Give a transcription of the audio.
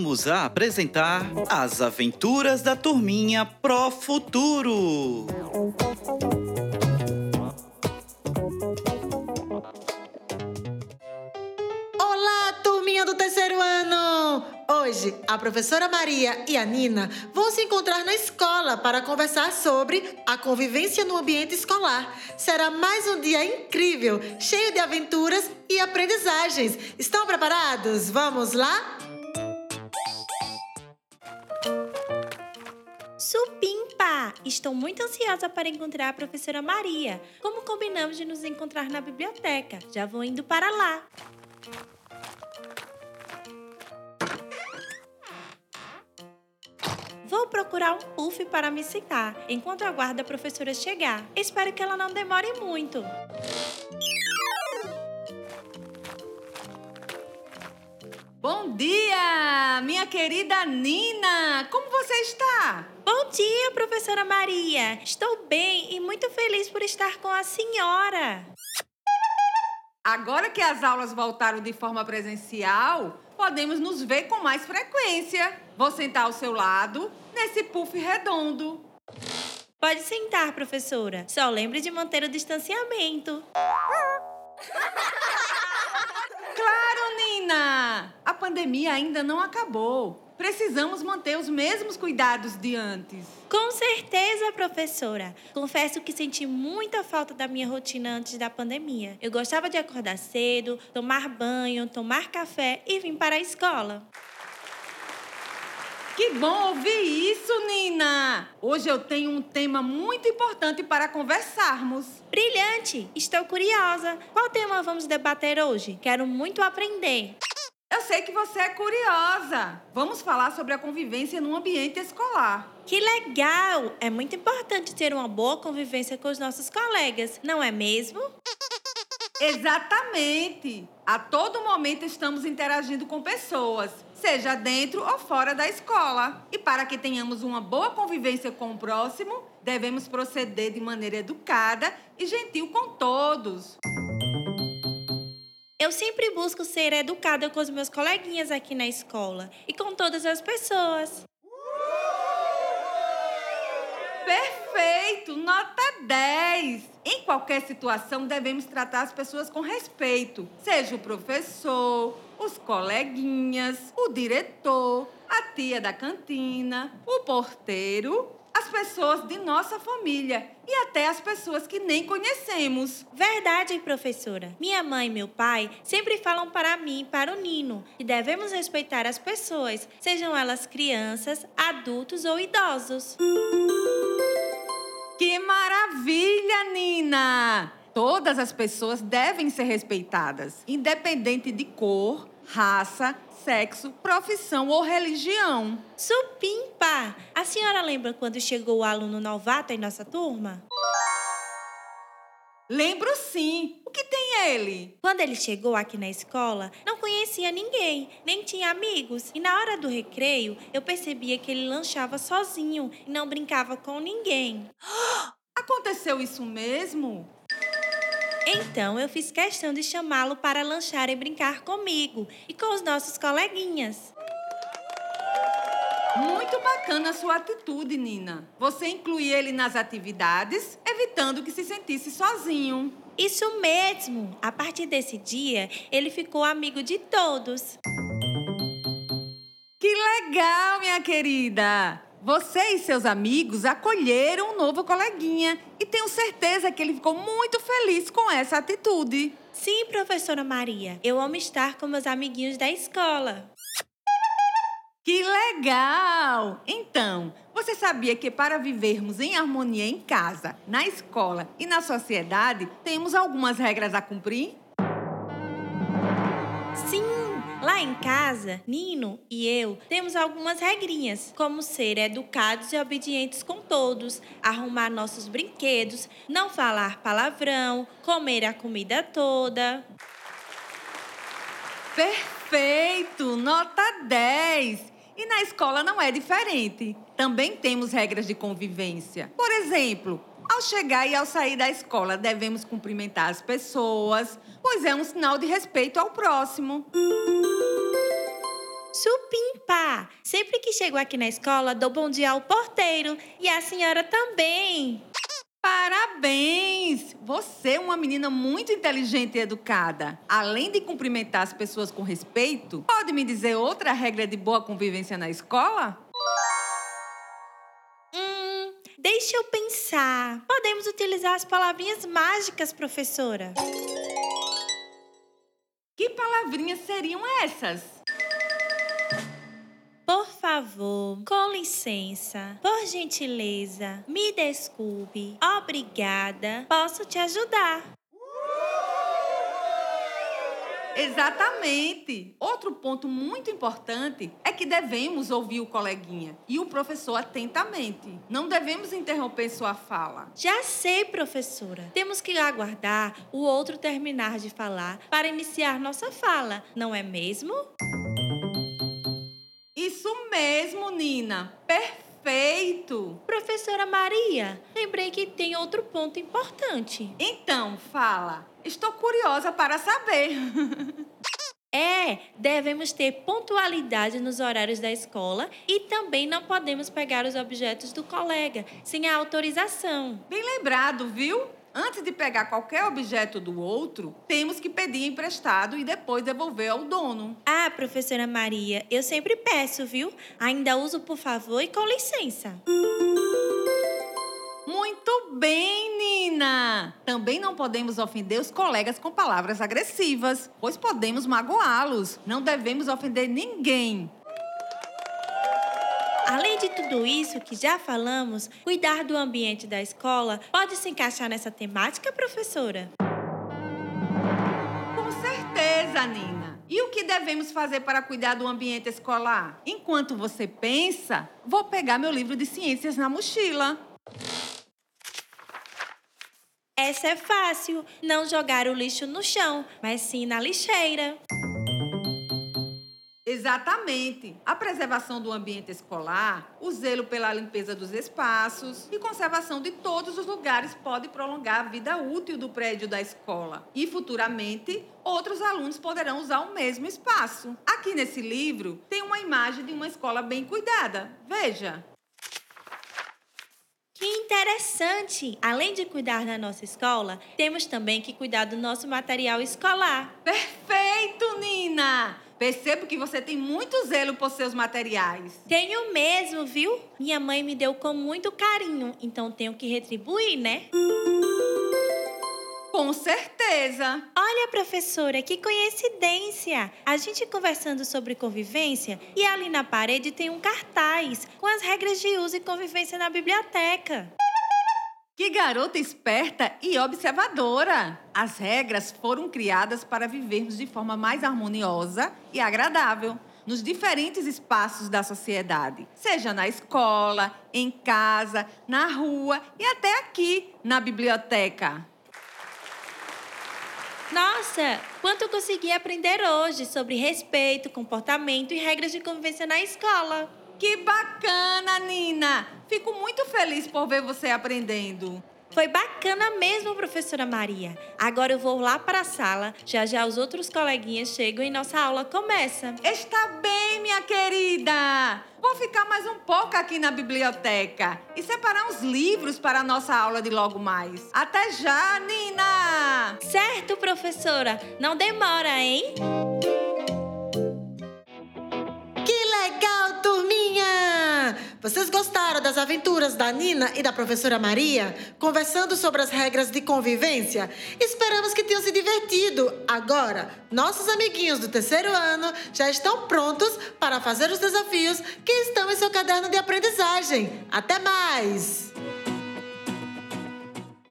voltamos a apresentar As Aventuras da Turminha Pro Futuro. Olá, turminha do terceiro ano! Hoje, a professora Maria e a Nina vão se encontrar na escola para conversar sobre a convivência no ambiente escolar. Será mais um dia incrível, cheio de aventuras e aprendizagens. Estão preparados? Vamos lá? Supimpa! Estou muito ansiosa para encontrar a professora Maria. Como combinamos de nos encontrar na biblioteca? Já vou indo para lá. Vou procurar um puff para me secar, enquanto aguardo a professora chegar. Espero que ela não demore muito. Bom dia, minha querida Nina! Como você está? Bom dia, professora Maria! Estou bem e muito feliz por estar com a senhora. Agora que as aulas voltaram de forma presencial, podemos nos ver com mais frequência. Vou sentar ao seu lado, nesse puff redondo. Pode sentar, professora. Só lembre de manter o distanciamento. Pandemia ainda não acabou. Precisamos manter os mesmos cuidados de antes. Com certeza, professora. Confesso que senti muita falta da minha rotina antes da pandemia. Eu gostava de acordar cedo, tomar banho, tomar café e vir para a escola. Que bom ouvir isso, Nina! Hoje eu tenho um tema muito importante para conversarmos. Brilhante! Estou curiosa. Qual tema vamos debater hoje? Quero muito aprender. Eu sei que você é curiosa. Vamos falar sobre a convivência no ambiente escolar. Que legal! É muito importante ter uma boa convivência com os nossos colegas, não é mesmo? Exatamente! A todo momento estamos interagindo com pessoas, seja dentro ou fora da escola. E para que tenhamos uma boa convivência com o próximo, devemos proceder de maneira educada e gentil com todos. Eu sempre busco ser educada com os meus coleguinhas aqui na escola e com todas as pessoas. Perfeito! Nota 10! Em qualquer situação, devemos tratar as pessoas com respeito, seja o professor, os coleguinhas, o diretor, a tia da cantina, o porteiro, as pessoas de nossa família e até as pessoas que nem conhecemos. Verdade, professora. Minha mãe e meu pai sempre falam para mim e para o Nino que devemos respeitar as pessoas, sejam elas crianças, adultos ou idosos. Que maravilha, Nina! Todas as pessoas devem ser respeitadas, independente de cor, raça, sexo, profissão ou religião. Supimpa! A senhora lembra quando chegou o aluno novato em nossa turma? Lembro sim. O que tem ele? Quando ele chegou aqui na escola, não conhecia ninguém, nem tinha amigos. E na hora do recreio, eu percebia que ele lanchava sozinho e não brincava com ninguém. Aconteceu isso mesmo? Então eu fiz questão de chamá-lo para lanchar e brincar comigo e com os nossos coleguinhas. Muito bacana a sua atitude, Nina. Você inclui ele nas atividades, evitando que se sentisse sozinho. Isso mesmo! A partir desse dia, ele ficou amigo de todos. Que legal, minha querida! Você e seus amigos acolheram um novo coleguinha e tenho certeza que ele ficou muito feliz com essa atitude. Sim, professora Maria, eu amo estar com meus amiguinhos da escola. Que legal! Então, você sabia que para vivermos em harmonia em casa, na escola e na sociedade, temos algumas regras a cumprir? Sim, lá em casa, Nino e eu temos algumas regrinhas, como ser educados e obedientes com todos, arrumar nossos brinquedos, não falar palavrão, comer a comida toda. Perfeito! Nota 10! E na escola não é diferente. Também temos regras de convivência. Por exemplo, ao chegar e ao sair da escola, devemos cumprimentar as pessoas, pois é um sinal de respeito ao próximo. Supimpa! Sempre que chego aqui na escola, dou bom dia ao porteiro. E a senhora também. Parabéns! Você é uma menina muito inteligente e educada. Além de cumprimentar as pessoas com respeito, pode me dizer outra regra de boa convivência na escola? Pensar. Podemos utilizar as palavrinhas mágicas, professora. Que palavrinhas seriam essas? Por favor, com licença, por gentileza, me desculpe, obrigada, posso te ajudar. Exatamente! Outro ponto muito importante é que devemos ouvir o coleguinha e o professor atentamente. Não devemos interromper sua fala. Já sei, professora. Temos que aguardar o outro terminar de falar para iniciar nossa fala, não é mesmo? Isso mesmo, Nina. Perfeito! Professora Maria, lembrei que tem outro ponto importante. Então, fala. Estou curiosa para saber. É, devemos ter pontualidade nos horários da escola e também não podemos pegar os objetos do colega sem a autorização. Bem lembrado, viu? Antes de pegar qualquer objeto do outro, temos que pedir emprestado e depois devolver ao dono. Ah, professora Maria, eu sempre peço, viu? Ainda uso por favor e com licença. Muito bem, Nina! Também não podemos ofender os colegas com palavras agressivas, pois podemos magoá-los. Não devemos ofender ninguém. Além de tudo isso que já falamos, cuidar do ambiente da escola pode se encaixar nessa temática, professora? Com certeza, Nina. E o que devemos fazer para cuidar do ambiente escolar? Enquanto você pensa, vou pegar meu livro de ciências na mochila. Essa é fácil, não jogar o lixo no chão, mas sim na lixeira. Exatamente. A preservação do ambiente escolar, o zelo pela limpeza dos espaços e conservação de todos os lugares pode prolongar a vida útil do prédio da escola. E futuramente, outros alunos poderão usar o mesmo espaço. Aqui nesse livro tem uma imagem de uma escola bem cuidada. Veja. Que interessante! Além de cuidar da nossa escola, temos também que cuidar do nosso material escolar. Perfeito, Nina! Percebo que você tem muito zelo por seus materiais. Tenho mesmo, viu? Minha mãe me deu com muito carinho, então tenho que retribuir, né? Com certeza. Olha, professora, que coincidência! A gente conversando sobre convivência e ali na parede tem um cartaz com as regras de uso e convivência na biblioteca. Que garota esperta e observadora! As regras foram criadas para vivermos de forma mais harmoniosa e agradável nos diferentes espaços da sociedade, seja na escola, em casa, na rua e até aqui na biblioteca. Nossa, quanto eu consegui aprender hoje sobre respeito, comportamento e regras de convivência na escola. Que bacana, Nina! Fico muito feliz por ver você aprendendo. Foi bacana mesmo, professora Maria. Agora eu vou lá para a sala. Já já os outros coleguinhas chegam e nossa aula começa. Está bem, minha querida. Vou ficar mais um pouco aqui na biblioteca e separar uns livros para a nossa aula de logo mais. Até já, Nina! Certo, professora. Não demora, hein? Vocês gostaram das aventuras da Nina e da professora Maria, conversando sobre as regras de convivência? Esperamos que tenham se divertido. Agora, nossos amiguinhos do terceiro ano já estão prontos para fazer os desafios que estão em seu caderno de aprendizagem. Até mais!